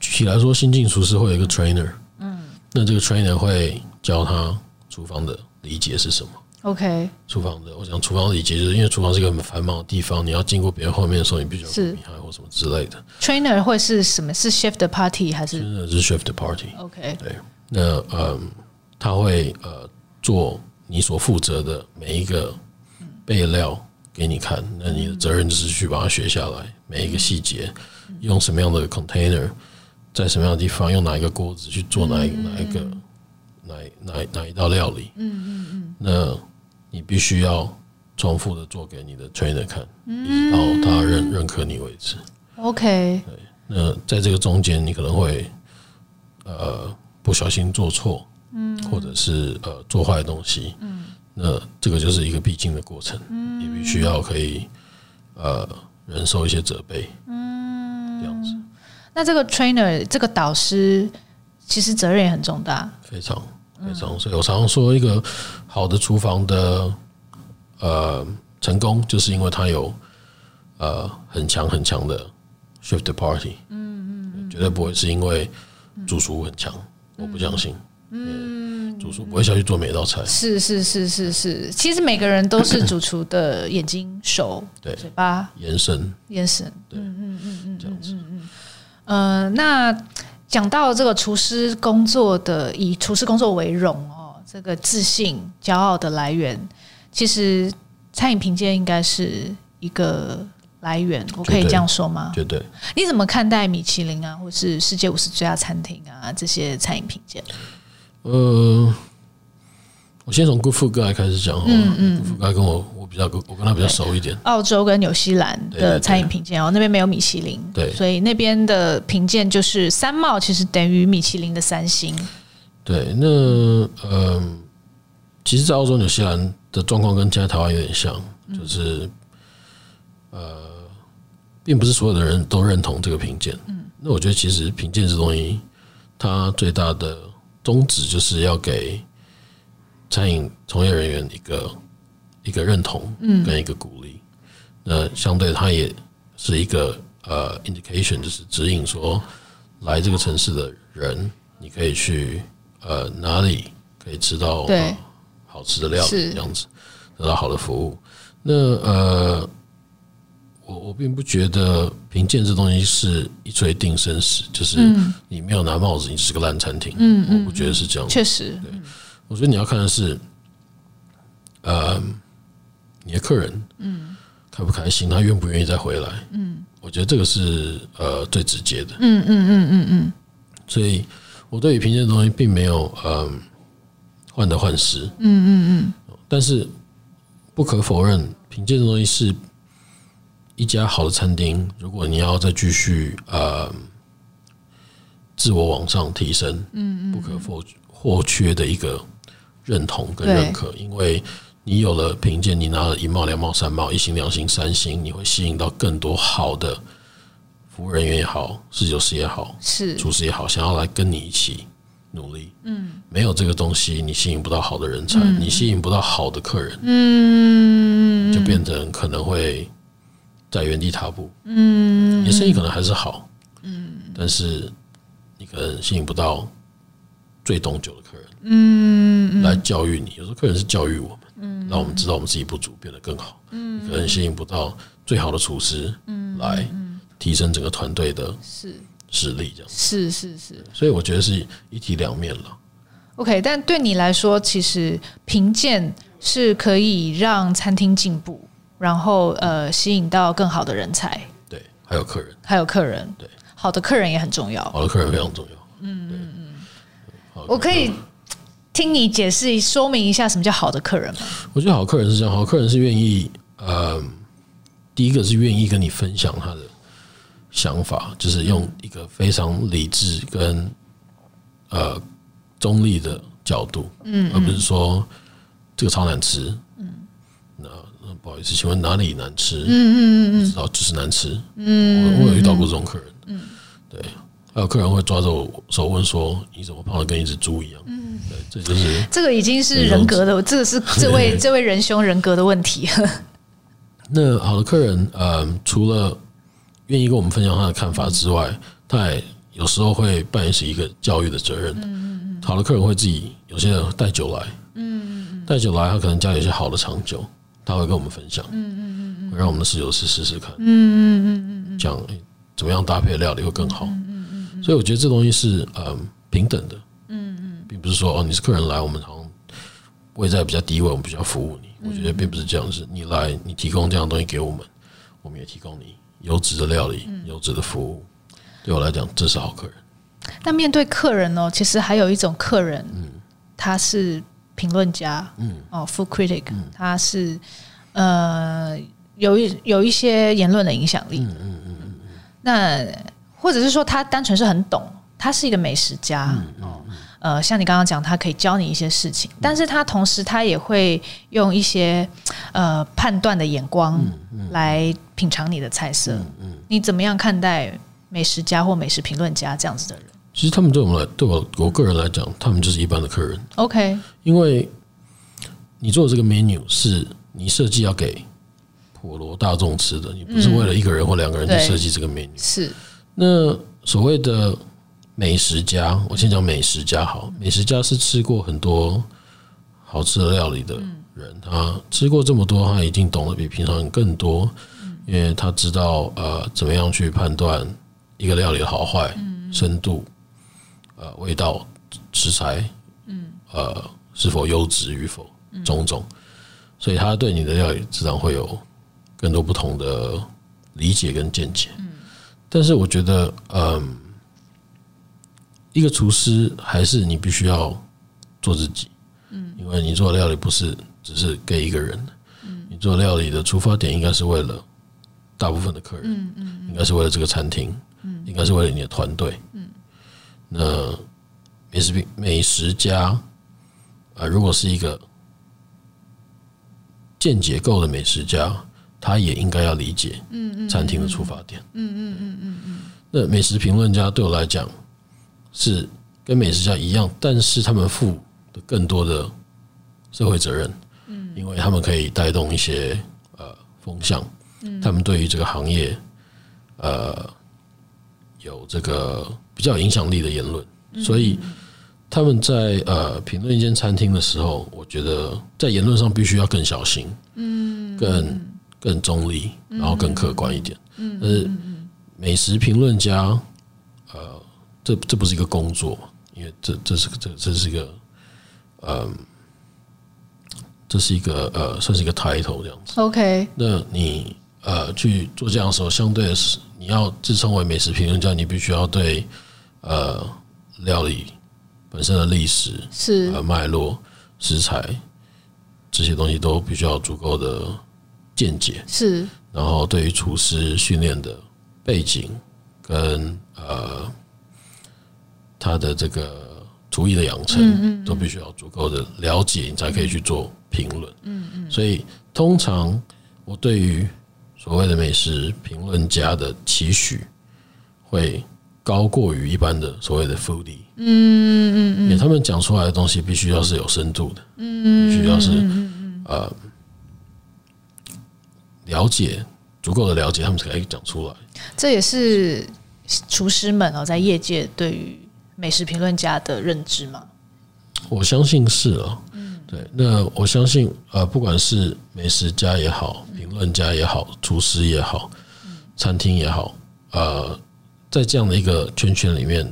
S2: 具体来说，新进厨师会有一个 trainer，嗯，那这个 trainer 会教他厨房的理解是什么。
S1: OK，
S2: 厨房的，我想厨房的理解就是因为厨房是一个很繁忙的地方，你要经过别人后面的时候，你必须要避开或什么之类的。
S1: Trainer 会是什么？是 chef de partie 还是？
S2: 真的是 chef de partie。
S1: OK，
S2: 对，那嗯，他会呃做你所负责的每一个备料给你看，那你的责任就是去把它学下来，每一个细节，用什么样的 container，在什么样的地方，用哪一个锅子去做哪一哪一个哪哪哪一道料理。嗯嗯嗯，那。你必须要重复的做给你的 trainer 看，一直到他认认可你为止。
S1: OK，
S2: 对。那在这个中间，你可能会呃不小心做错，嗯，或者是呃做坏东西，嗯，那这个就是一个必经的过程，嗯，你必须要可以呃忍受一些责备，嗯，这样子。
S1: 那这个 trainer 这个导师其实责任也很重大，
S2: 非常。非常，所以我常常说，一个好的厨房的呃成功，就是因为他有呃很强很强的 chef de partie，嗯嗯，绝对不会是因为主厨很强，我不相信，嗯，主厨不会下去做每一道菜，
S1: 是是是是是，其实每个人都是主厨的眼睛、手、对。嘴巴、
S2: 眼神、
S1: 眼神，对，嗯嗯嗯嗯，这样子，嗯。嗯，呃，那。讲到这个厨师工作的，以厨师工作为荣哦，这个自信、骄傲的来源，其实餐饮评鉴应该是一个来源，我可以这样说吗？
S2: 绝对。
S1: 你怎么看待米其林啊，或是世界五十最佳餐厅啊这些餐饮评鉴？
S2: 呃。我先从 Good Food Guide 开始讲，嗯嗯，Good Food Guide 跟我我比较我跟他比较熟一点。
S1: 澳洲跟纽西兰的餐饮评鉴哦，那边没有米其林，对，所以那边的评鉴就是三帽，其实等于米其林的三星。
S2: 对，那呃，其实，在澳洲、纽西兰的状况跟现在台湾有点像，就是呃，并不是所有的人都认同这个评鉴。嗯，那我觉得其实评鉴这东西，它最大的宗旨就是要给。餐饮从业人员一个一个认同，嗯，跟一个鼓励，那相对它也是一个呃 indication，就是指引说，来这个城市的人，你可以去呃哪里可以吃到对好吃的料理，这样子得到好的服务。那呃，我我并不觉得评鉴这东西是一锤定生死，就是你没有拿帽子，你是个烂餐厅。嗯，我不觉得是这样，
S1: 确实，
S2: 对。我觉得你要看的是，呃，你的客人，嗯，开不开心，他愿不愿意再回来，嗯，我觉得这个是呃最直接的，嗯嗯嗯嗯嗯。所以我对于评鉴的东西并没有呃患得患失，嗯嗯嗯。但是不可否认，评鉴的东西是一家好的餐厅，如果你要再继续呃自我往上提升，嗯嗯，不可或或缺的一个。认同跟认可，因为你有了凭借，你拿了一帽、两帽、三帽、一星、两星、三星，你会吸引到更多好的服务人员也好，侍酒师也好，
S1: 是
S2: 厨师也好，想要来跟你一起努力。嗯，没有这个东西，你吸引不到好的人才，嗯、你吸引不到好的客人，嗯，就变成可能会在原地踏步。嗯，你生意可能还是好，嗯，但是你可能吸引不到最懂酒的客人，嗯，来教育你。有时候客人是教育我们。嗯，让我们知道我们自己不足，变得更好。嗯，可能吸引不到最好的厨师，嗯，来提升整个团队的是实力，这样
S1: 是是是。
S2: 所以我觉得是一体两面了。
S1: OK，但对你来说，其实评鉴是可以让餐厅进步，然后呃，吸引到更好的人才。
S2: 对，还有客人，
S1: 还有客人，
S2: 对，
S1: 好的客人也很重要。
S2: 好的客人非常重要。
S1: 嗯嗯嗯，我可以。听你解释说明一下什么叫好的客人吗？
S2: 我觉得好客人是这样，好客人是愿意，呃，第一个是愿意跟你分享他的想法，就是用一个非常理智跟呃中立的角度，嗯，而不是说这个超难吃，不好意思，请问哪里难吃？嗯嗯嗯嗯，知道就是难吃，嗯，我有遇到过这种客人，嗯，对，还有客人会抓着我手问说：“你怎么胖的跟一只猪一样？”嗯。对，这就是
S1: 这个已经是人格的，这个是这位这位仁兄人格的问题。
S2: 那好的客人，呃，除了愿意跟我们分享他的看法之外，他也有时候会扮演是一个教育的责任。嗯，好的客人会自己有些人带酒来，嗯，带酒来，他可能家里有些好的长酒，他会跟我们分享。嗯嗯嗯，会让我们的侍酒师试试看。嗯嗯嗯嗯，讲怎么样搭配料理会更好。嗯嗯，所以我觉得这东西是呃平等的。嗯嗯并不是说哦，你是客人来，我们好像位在比较低位，我们比较服务你。我觉得并不是这样子，你来，你提供这样的东西给我们，我们也提供你优质的料理、优质的服务。对我来讲，这是好客人。
S1: 那面对客人呢？其实还有一种客人，嗯，他是评论家，嗯，哦，food critic，他是呃有一有一些言论的影响力，嗯嗯嗯嗯。那或者是说，他单纯是很懂，他是一个美食家，哦。呃，像你刚刚讲，他可以教你一些事情，但是他同时他也会用一些呃判断的眼光来品尝你的菜色。嗯，嗯，你怎么样看待美食家或美食评论家这样子的人？
S2: 其实他们对我们来，对我我个人来讲，他们就是一般的客人。
S1: OK，
S2: 因为你做的这个 menu 是你设计要给普罗大众吃的，你不是为了一个人或两个人去设计这个 menu。
S1: 是
S2: 那所谓的。美食家，我先讲美食家好。美食家是吃过很多好吃的料理的人，他吃过这么多，他一定懂得比平常人更多，因为他知道呃怎么样去判断一个料理的好坏、深度、呃味道、食材，嗯。呃是否优质与否，种种，所以他对你的料理自然会有更多不同的理解跟见解。但是我觉得，嗯。一个厨师还是你必须要做自己，嗯，因为你做的料理不是只是给一个人，嗯，你做料理的出发点应该是为了大部分的客人，嗯嗯，应该是为了这个餐厅，嗯，应该是为了你的团队，嗯，那美食品美食家啊，如果是一个间结构的美食家，他也应该要理解，嗯嗯，餐厅的出发点，嗯嗯嗯嗯嗯，那美食评论家对我来讲。是跟美食家一样，但是他们负的更多的社会责任，嗯，因为他们可以带动一些呃风向，嗯，他们对于这个行业呃有这个比较有影响力的言论，所以他们在呃评论一间餐厅的时候，我觉得在言论上必须要更小心，嗯，更更中立，然后更客观一点，嗯，但是美食评论家。呃这这不是一个工作，因为这这是个这这是一个，嗯，这是一个呃，算是一个 title 这样子。
S1: OK，
S2: 那你呃去做这样的时候，相对的是你要自称为美食评论家，你必须要对呃料理本身的历史是呃脉络、食材这些东西都必须要足够的见解。
S1: 是，
S2: 然后对于厨师训练的背景跟呃。他的这个厨艺的养成，都必须要足够的了解，你才可以去做评论。嗯嗯，所以通常我对于所谓的美食评论家的期许会高过于一般的所谓的 foodie。嗯嗯嗯，他们讲出来的东西必须要是有深度的，嗯，必须要是呃了解足够的了解，他们才可以讲出来。
S1: 这也是厨师们哦，在业界对于美食评论家的认知吗？
S2: 我相信是啊，嗯，对。那我相信，呃，不管是美食家也好，评论家也好，厨师也好，餐厅也好，呃，在这样的一个圈圈里面，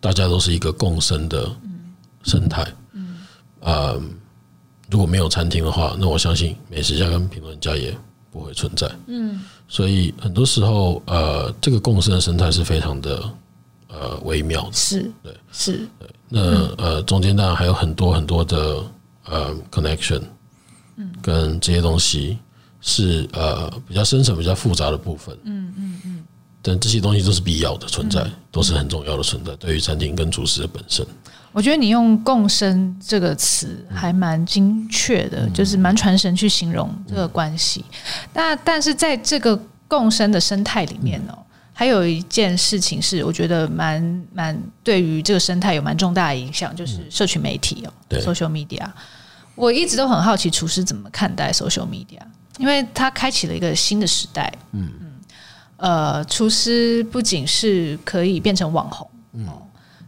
S2: 大家都是一个共生的生态。嗯，呃，如果没有餐厅的话，那我相信美食家跟评论家也不会存在。嗯，所以很多时候，呃，这个共生的生态是非常的。呃，微妙的。
S1: 是，
S2: 对，
S1: 是，
S2: 对，那呃，中间当然还有很多很多的呃 connection，嗯，跟这些东西是呃比较深层、比较复杂的部分，嗯嗯嗯，但这些东西都是必要的存在，都是很重要的存在，对于餐厅跟厨师的本身。
S1: 我觉得你用“共生”这个词还蛮精确的，就是蛮传神去形容这个关系。那但是在这个共生的生态里面呢？还有一件事情是，我觉得蛮蛮对于这个生态有蛮重大的影响，就是社群媒体哦，对，social media。我一直都很好奇厨师怎么看待 social media，因为它开启了一个新的时代。嗯嗯，呃，厨师不仅是可以变成网红，嗯，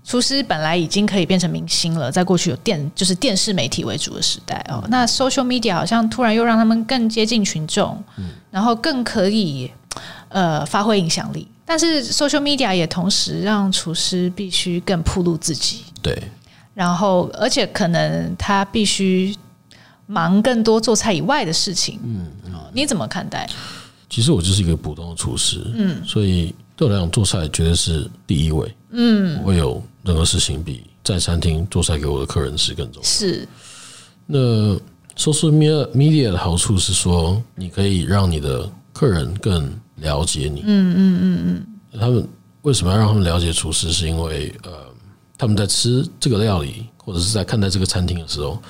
S1: 厨师本来已经可以变成明星了，在过去有电就是电视媒体为主的时代哦，那 social media 好像突然又让他们更接近群众，嗯，然后更可以呃发挥影响力。但是 social media 也同时让厨师必须更暴露自己，
S2: 对，
S1: 然后而且可能他必须忙更多做菜以外的事情，嗯，你怎么看待？
S2: 其实我就是一个普通的厨师，嗯，所以对我来讲做菜绝对是第一位，嗯，不会有任何事情比在餐厅做菜给我的客人吃更重要。
S1: 是，
S2: 那 social media 的好处是说，你可以让你的客人更了解你，嗯嗯嗯嗯，他们为什么要让他们了解厨师？是因为呃，他们在吃这个料理，或者是在看待这个餐厅的时候，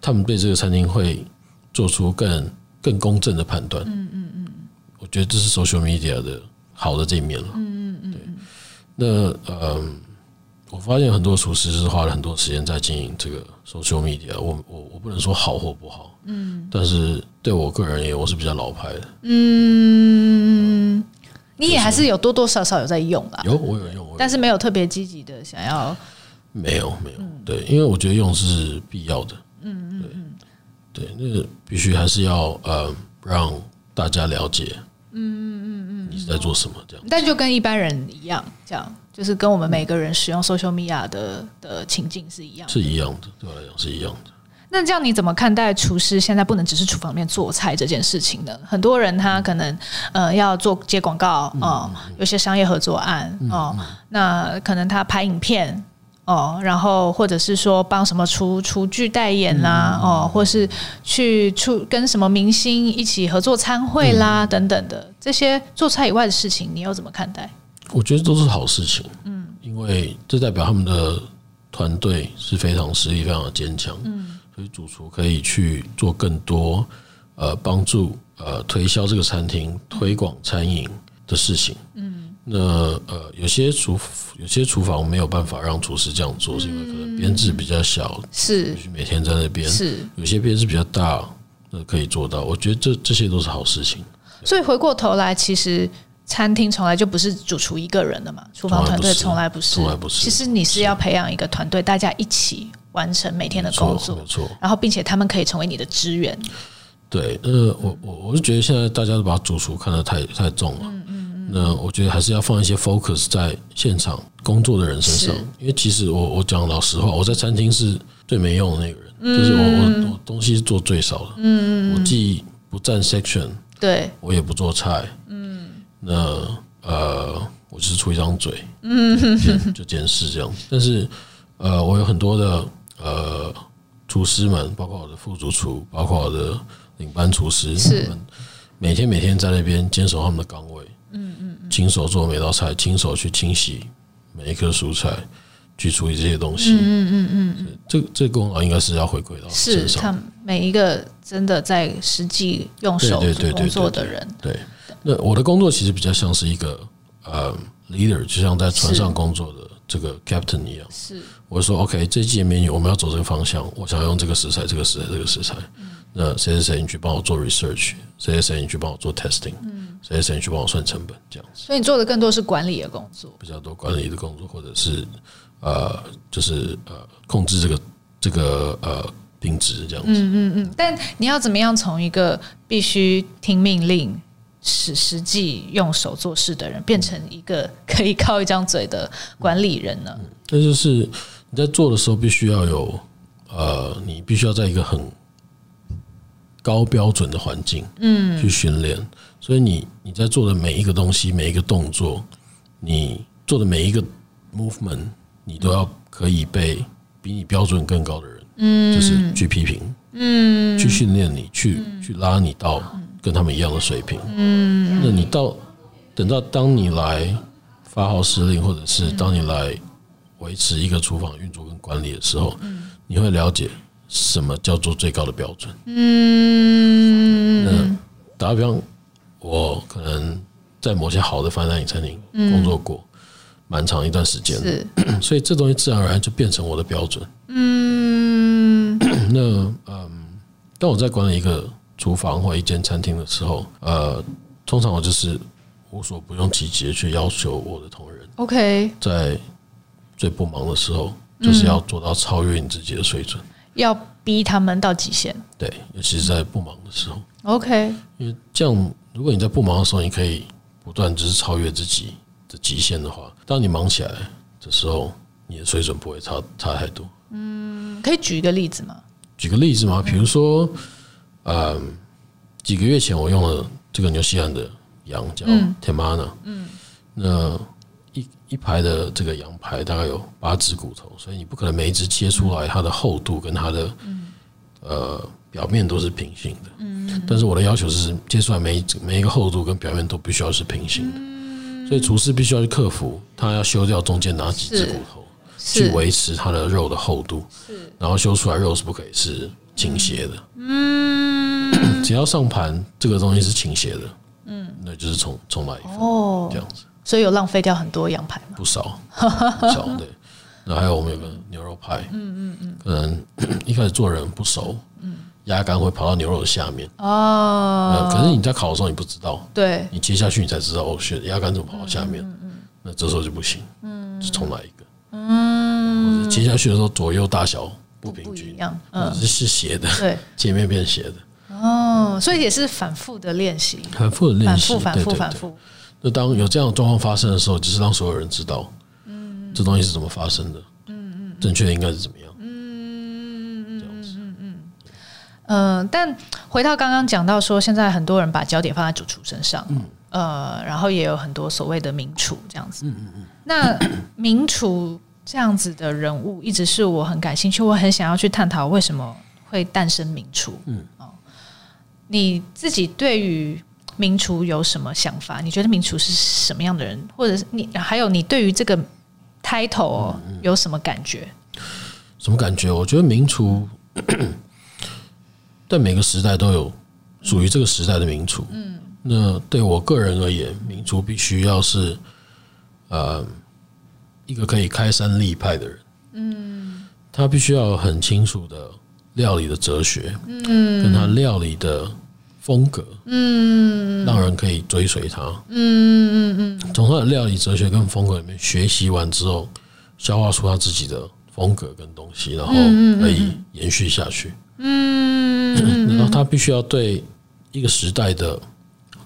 S2: 他们对这个餐厅会做出更更公正的判断。嗯嗯觉得这是 social media 的好的这一面了。嗯嗯嗯，对。那呃，我发现很多厨师是花了很多时间在经营这个 social media。我我我不能说好或不好，嗯，但是对我个人而言，我是比较老派的。嗯。
S1: 你也还是有多多少少有在用吧？
S2: 有，我有用，
S1: 但是没有特别积极的想要。
S2: 没有，没有，对，因为我觉得用是必要的。嗯嗯嗯，对，那个必须还是要呃让大家了解。嗯嗯嗯嗯，你是在做什么这样？
S1: 但就跟一般人一样，这样就是跟我们每个人使用 social media 的的情境是一样，
S2: 是一样的，对我来讲是一样的。
S1: 那这样你怎么看待厨师现在不能只是厨房里面做菜这件事情呢？很多人他可能呃要做接广告哦，有些商业合作案哦，那可能他拍影片哦，然后或者是说帮什么厨厨具代言啦哦，或是去出跟什么明星一起合作餐会啦等等的这些做菜以外的事情，你又怎么看待？
S2: 我觉得都是好事情，嗯，因为这代表他们的团队是非常实力非常的坚强，嗯。所以主厨可以去做更多呃帮助呃推销这个餐厅推广餐饮的事情。嗯，那呃有些厨有些厨房没有办法让厨师这样做，是因为可能编制比较小，
S1: 是
S2: 每天在那边。是有些编制比较大，那可以做到。我觉得这这些都是好事情。
S1: 所以回过头来，其实餐厅从来就不是主厨一个人的嘛，厨房团队从来不是，
S2: 从来不是。
S1: 其实你是要培养一个团队，大家一起。完成每天的工作，
S2: 没错。
S1: 然后，并且他们可以成为你的支援。
S2: 对，呃，我我我是觉得现在大家都把主厨看得太太重了。那我觉得还是要放一些 focus 在现场工作的人身上，因为其实我我讲老实话，我在餐厅是最没用的那个人，就是我我我东西是做最少的。嗯嗯。我既不占 section，对，我也不做菜。嗯。那呃，我就是出一张嘴，嗯，就监视这样。但是呃，我有很多的。呃，厨师们，包括我的副主厨，包括我的领班厨师，是每天每天在那边坚守他们的岗位，亲手做每道菜，亲手去清洗每一颗蔬菜，去处理这些东西。嗯嗯嗯嗯，这这功劳应该是要回归到身上。
S1: 是他每一个真的在实际用手工作的人。
S2: 对，那我的工作其实比较像是一个呃 leader，就像在船上工作的这个 captain 一样。是，我说 OK，这季面我们要走这个方向，我想要用这个食材，这个食材，这个食材。那谁谁谁，你去帮我做 research？谁谁谁，你去帮我做 testing？嗯谁谁谁，你去帮我算成本？这样子。
S1: 所以你做的更多是管理的工作，
S2: 比较多管理的工作，或者是。呃，就是呃，控制这个这个呃品质这样子。嗯
S1: 嗯嗯。但你要怎么样从一个必须听命令、使实际用手做事的人，变成一个可以靠一张嘴的管理人呢？
S2: 那、嗯、就是你在做的时候，必须要有呃，你必须要在一个很高标准的环境，嗯，去训练。所以你你在做的每一个东西、每一个动作，你做的每一个 movement。你都要可以被比你标准更高的人，嗯，就是去批评，嗯，去训练你，去去拉你到跟他们一样的水平，嗯，那你到等到当你来发号施令，或者是当你来维持一个厨房运作跟管理的时候，你会了解什么叫做最高的标准，嗯，那打比方，我可能在某些好的 fine dining 餐厅工作过。蛮长一段时间，是，所以这东西自然而然就变成我的标准。嗯，那嗯，当我在管理一个厨房或一间餐厅的时候，呃，通常我就是无所不用其极去要求我的同仁。OK，在最不忙的时候，就是要做到超越你自己的水准，
S1: 要逼他们到极限。
S2: 对，尤其是在不忙的时候。
S1: OK，
S2: 因为这样，如果你在不忙的时候，你可以不断就是超越自己的极限的话。当你忙起来的时候，你的水准不会差差太多。
S1: 嗯，可以举一个例子吗？
S2: 举个例子吗？比如说，嗯，几个月前我用了这个纽西兰的羊叫 Temana，嗯，那一一排的这个羊排大概有八只骨头，所以你不可能每一只切出来它的厚度跟它的呃表面都是平行的。嗯，但是我的要求是切出来每一每一个厚度跟表面都必须要是平行的。所以厨师必须要去克服，他要修掉中间哪几只骨头，去维持它的肉的厚度。然后修出来肉是不可以是倾斜的。嗯，只要上盘这个东西是倾斜的，嗯，那就是重重来一份哦，这样子。
S1: 所以有浪费掉很多羊排吗？
S2: 不少，不少。对，那还有我们有个牛肉派，嗯嗯嗯，可能一开始做人不熟，嗯。鸭肝会跑到牛肉的下面哦，可是你在烤的时候你不知道，对，你切下去你才知道哦，是鸭肝怎么跑到下面？那这时候就不行，嗯，就重来一个，嗯，切下去的时候左右大小不平均，一样，嗯，是斜的，对，切面变斜的，
S1: 哦，所以也是反复的练习，
S2: 反复的练习，
S1: 反复反复。
S2: 那当有这样的状况发生的时候，就是让所有人知道，嗯，这东西是怎么发生的，嗯嗯，正确的应该是怎么样。
S1: 嗯、呃，但回到刚刚讲到说，现在很多人把焦点放在主厨身上，嗯，呃，然后也有很多所谓的名厨这样子，嗯嗯嗯。那名厨这样子的人物，一直是我很感兴趣，我很想要去探讨为什么会诞生名厨。嗯，哦，你自己对于名厨有什么想法？你觉得名厨是什么样的人？或者是你还有你对于这个 title 有什么感觉？
S2: 什么感觉？我觉得名厨。但每个时代都有属于这个时代的名厨。嗯，那对我个人而言，名厨必须要是呃一个可以开山立派的人。嗯，他必须要很清楚的料理的哲学。嗯，跟他料理的风格。嗯，让人可以追随他。嗯嗯嗯，从他的料理哲学跟风格里面学习完之后，消化出他自己的风格跟东西，然后可以延续下去。嗯，然后他必须要对一个时代的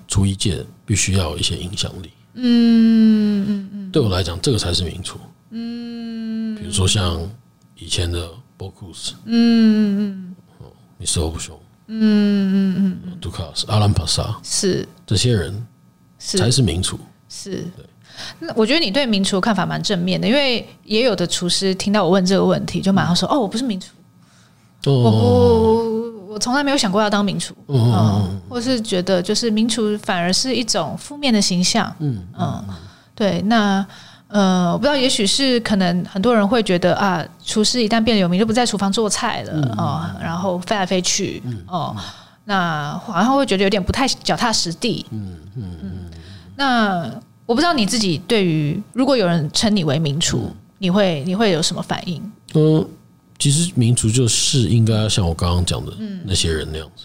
S2: 厨艺界必须要有一些影响力。嗯嗯嗯，对我来讲，这个才是名厨。嗯，比如说像以前的 Bocuse，嗯嗯嗯，Mr. Robuchon，嗯嗯嗯，Ducasse、阿兰帕萨，是。这些人才是名厨。
S1: 是。对，那我觉得你对名厨看法蛮正面的，因为也有的厨师听到我问这个问题，就马上说：“哦，我不是名厨。”我不我从来没有想过要当名厨，嗯，或是觉得就是名厨反而是一种负面的形象，嗯嗯，对，那呃，我不知道，也许是可能很多人会觉得啊，厨师一旦变得有名，就不在厨房做菜了哦，然后飞来飞去哦，那好像会觉得有点不太脚踏实地。嗯嗯嗯。那我不知道你自己对于如果有人称你为名厨，你会你会有什么反应？
S2: 嗯，其实名厨就是应该像我刚刚讲的那些人那样子。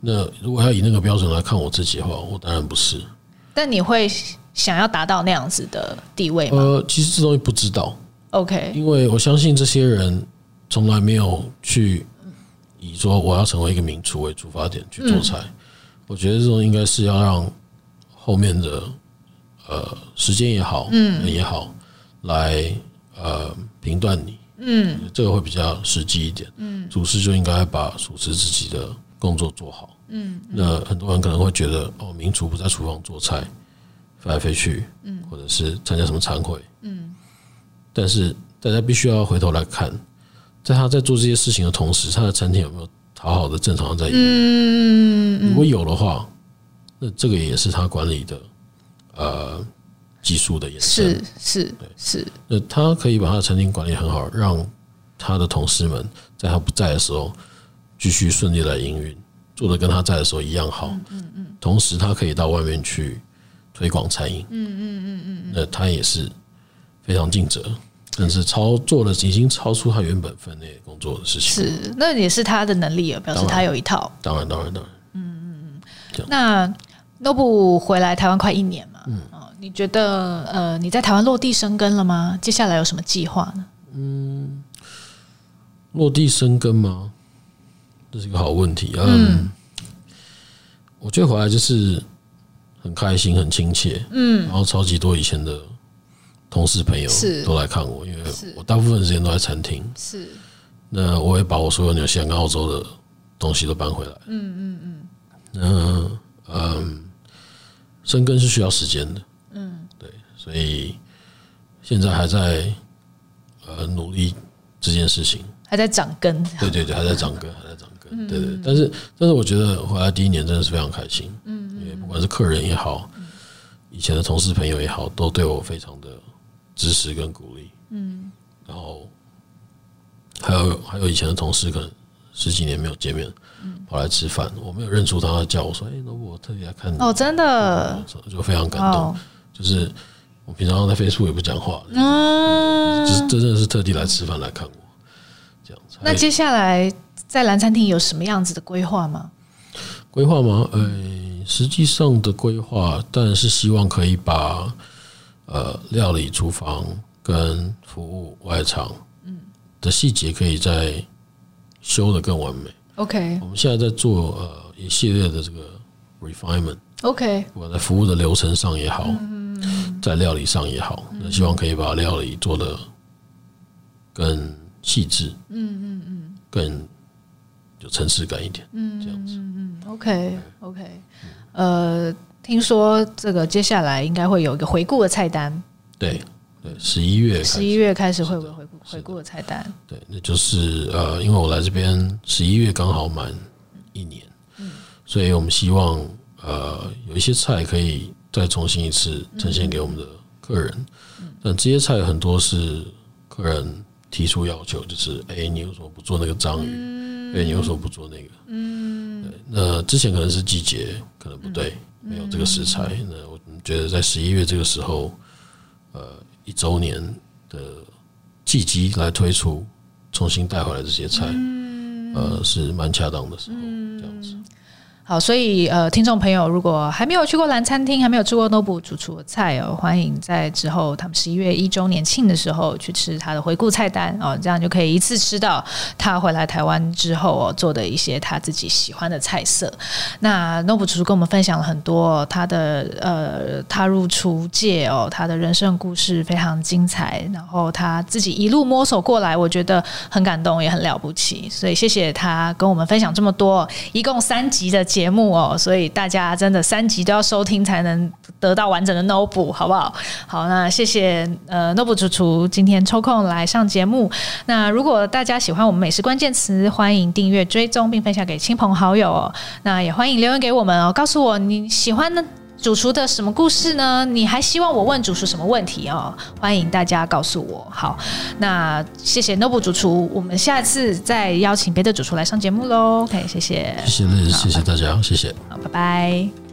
S2: 那如果要以那个标准来看我自己的话，我当然不是。
S1: 但你会想要达到那样子的地位吗？
S2: 呃，其实这东西不知道。
S1: OK，
S2: 因为我相信这些人从来没有去以说我要成为一个名厨为出发点去做菜。嗯、我觉得这种应该是要让后面的呃时间也好，嗯，也好，来呃评断你。嗯，这个会比较实际一点。嗯，厨师就应该把厨师自己的工作做好。嗯，那很多人可能会觉得，哦，名厨不在厨房做菜，飞来飞去，嗯，或者是参加什么餐会，嗯，但是大家必须要回头来看，在他在做这些事情的同时，他的餐厅有没有好好的正常的在营业？嗯，如果有的话，那这个也是他管理的呃技术的延伸，
S1: 是是，是。
S2: 那他可以把他的餐厅管理很好，让他的同事们在他不在的时候继续顺利来营运。做的跟他在的时候一样好，嗯嗯，同时他可以到外面去推广餐饮，嗯嗯嗯嗯，那他也是非常尽责，但是超做了已经超出他原本分内工作的事情，
S1: 是那也是他的能力啊，表示他有一套，
S2: 当然当然当然，
S1: 嗯嗯嗯，那 Nobu 回来台湾快一年嘛，嗯，你觉得呃你在台湾落地生根了吗？接下来有什么计划呢？
S2: 嗯，落地生根吗？这是一个好问题。嗯，我觉得回来就是很开心、很亲切。嗯，然后超级多以前的同事朋友都来看我，因为我大部分时间都在餐厅。是，那我也把我所有纽西兰跟澳洲的东西都搬回来。嗯嗯嗯。那嗯，生根是需要时间的。嗯，对，所以现在还在呃努力这件事情，
S1: 还在长根。
S2: 对对对，还在长根，还在长根。对对，但是但是我觉得回来第一年真的是非常开心，嗯，管是客人也好，以前的同事朋友也好，都对我非常的支持跟鼓励，嗯，然后还有还有以前的同事可能十几年没有见面，跑来吃饭，我没有认出他，他叫我说：“哎，那我特地来看你。”哦，
S1: 真的，
S2: 就非常感动。就是我平常在 Facebook 也不讲话，嗯，就是真的是特地来吃饭来看我，这样子。
S1: 那接下来。在蓝餐厅有什么样子的规划吗？
S2: 规划吗？呃，实际上的规划当然是希望可以把呃料理、厨房跟服务外场嗯的细节可以再修的更完美。
S1: OK，
S2: 我们现在在做呃一系列的这个 refinement。
S1: OK，
S2: 我在服务的流程上也好，在料理上也好，那希望可以把料理做的更细致。嗯嗯嗯，更。有层次感一点，嗯，这样子，嗯
S1: 嗯，OK OK，呃，听说这个接下来应该会有一个回顾的菜单，
S2: 对对，十一月
S1: 十一月开始会有回顾回顾的菜单，
S2: 对，那就是呃，因为我来这边十一月刚好满一年，嗯，所以我们希望呃有一些菜可以再重新一次呈现给我们的客人，但这些菜很多是客人提出要求，就是哎，你为什么不做那个章鱼？对，你为什么不做那个？嗯，对，那之前可能是季节可能不对，没有这个食材。那我觉得在十一月这个时候，呃，一周年的契机来推出，重新带回来这些菜，呃，是蛮恰当的时候，这样子。
S1: 好，所以呃，听众朋友，如果还没有去过蓝餐厅，还没有吃过 Nobu 主厨的菜哦，欢迎在之后他们十一月一周年庆的时候去吃他的回顾菜单哦，这样就可以一次吃到他回来台湾之后哦做的一些他自己喜欢的菜色。那 Nobu 主厨跟我们分享了很多他的呃踏入厨界哦，他的人生故事非常精彩，然后他自己一路摸索过来，我觉得很感动，也很了不起。所以谢谢他跟我们分享这么多，一共三集的。节目哦，所以大家真的三集都要收听才能得到完整的 Nobu，好不好？好，那谢谢呃 Noble 主厨今天抽空来上节目。那如果大家喜欢我们美食关键词，欢迎订阅追踪并分享给亲朋好友哦。那也欢迎留言给我们哦，告诉我你喜欢的。主厨的什么故事呢？你还希望我问主厨什么问题哦？欢迎大家告诉我。好，那谢谢 Noble 主厨，我们下次再邀请别的主厨来上节目喽。OK，谢谢，
S2: 谢谢，谢谢大家，谢谢，
S1: 好，拜拜。